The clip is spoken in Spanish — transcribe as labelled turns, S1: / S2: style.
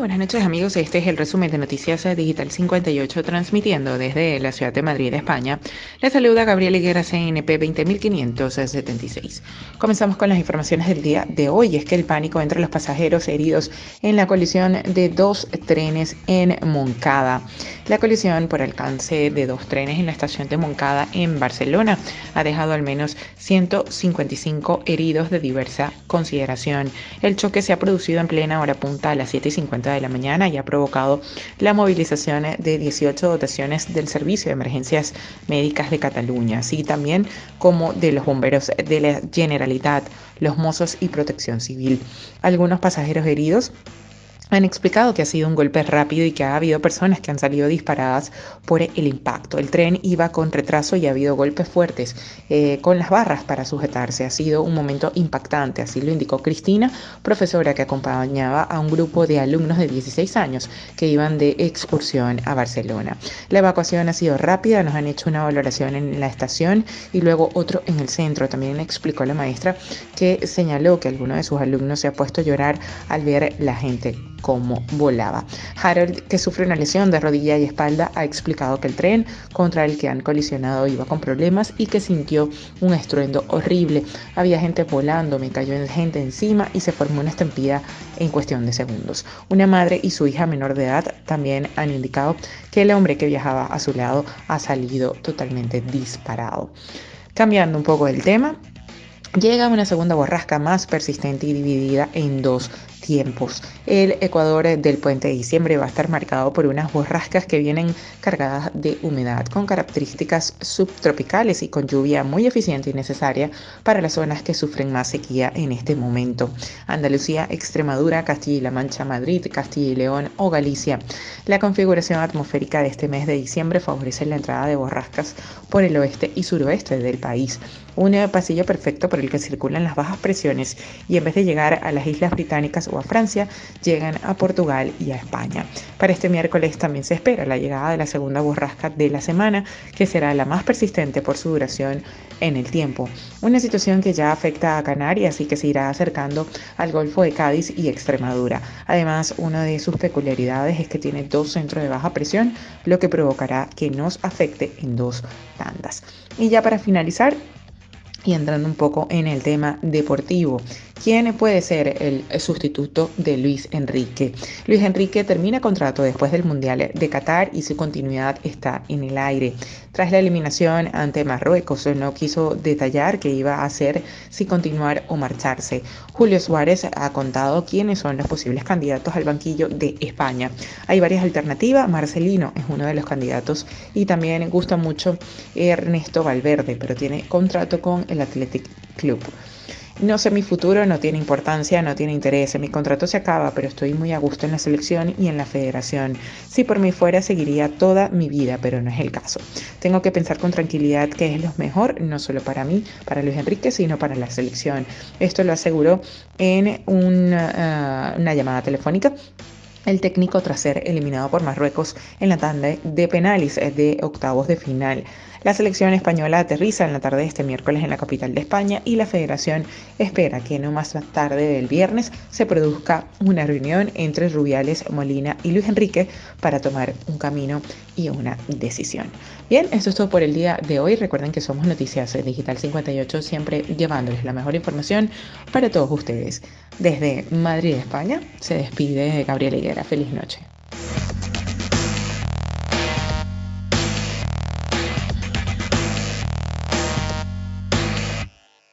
S1: buenas noches amigos, este es el resumen de Noticias Digital 58 transmitiendo desde la ciudad de Madrid, España. Les saluda Gabriel Higuera, CNP 20576. Comenzamos con las informaciones del día de hoy, es que el pánico entre los pasajeros heridos en la colisión de dos trenes en Moncada. La colisión por alcance de dos trenes en la estación de Moncada en Barcelona ha dejado al menos 155 heridos de diversa consideración. El choque se ha producido en plena hora punta a las 7 y 50 de la mañana y ha provocado la movilización de 18 dotaciones del Servicio de Emergencias Médicas de Cataluña, así también como de los bomberos de la Generalitat, los mozos y protección civil. Algunos pasajeros heridos han explicado que ha sido un golpe rápido y que ha habido personas que han salido disparadas por el impacto. El tren iba con retraso y ha habido golpes fuertes eh, con las barras para sujetarse. Ha sido un momento impactante, así lo indicó Cristina, profesora que acompañaba a un grupo de alumnos de 16 años que iban de excursión a Barcelona. La evacuación ha sido rápida, nos han hecho una valoración en la estación y luego otro en el centro. También explicó la maestra que señaló que alguno de sus alumnos se ha puesto a llorar al ver la gente cómo volaba. Harold, que sufre una lesión de rodilla y espalda, ha explicado que el tren contra el que han colisionado iba con problemas y que sintió un estruendo horrible. Había gente volando, me cayó gente encima y se formó una estampida en cuestión de segundos. Una madre y su hija menor de edad también han indicado que el hombre que viajaba a su lado ha salido totalmente disparado. Cambiando un poco el tema, llega una segunda borrasca más persistente y dividida en dos El Ecuador del puente de diciembre va a estar marcado por unas borrascas que vienen cargadas de humedad, con características subtropicales y con lluvia muy eficiente y necesaria para las zonas que sufren más sequía en este momento. Andalucía, Extremadura, Castilla y La Mancha, Madrid, Castilla y León o Galicia. La configuración atmosférica de este mes de diciembre favorece la entrada de borrascas por el oeste y suroeste del país. Un pasillo perfecto por el que circulan las bajas presiones y en vez de llegar a las islas británicas o a Francia, llegan a Portugal y a España. Para este miércoles también se espera la llegada de la segunda borrasca de la semana, que será la más persistente por su duración en el tiempo. Una situación que ya afecta a Canarias y que se irá acercando al Golfo de Cádiz y Extremadura. Además, una de sus peculiaridades es que tiene dos centros de baja presión, lo que provocará que nos afecte en dos tandas. Y ya para finalizar, y entrando un poco en el tema deportivo, ¿Quién puede ser el sustituto de Luis Enrique? Luis Enrique termina contrato después del Mundial de Qatar y su continuidad está en el aire. Tras la eliminación ante Marruecos, no quiso detallar qué iba a hacer, si continuar o marcharse. Julio Suárez ha contado quiénes son los posibles candidatos al banquillo de España. Hay varias alternativas, Marcelino es uno de los candidatos y también gusta mucho Ernesto Valverde, pero tiene contrato con el Athletic Club. No sé mi futuro, no tiene importancia, no tiene interés. Mi contrato se acaba, pero estoy muy a gusto en la selección y en la federación. Si por mí fuera, seguiría toda mi vida, pero no es el caso. Tengo que pensar con tranquilidad que es lo mejor, no solo para mí, para Luis Enrique, sino para la selección. Esto lo aseguró en una, una llamada telefónica el técnico tras ser eliminado por Marruecos en la tanda de penales de octavos de final. La selección española aterriza en la tarde de este miércoles en la capital de España y la federación espera que no más tarde del viernes se produzca una reunión entre Rubiales, Molina y Luis Enrique para tomar un camino y una decisión. Bien, esto es todo por el día de hoy. Recuerden que somos Noticias Digital 58, siempre llevándoles la mejor información para todos ustedes. Desde Madrid, España, se despide Gabriel Higuera. Feliz noche.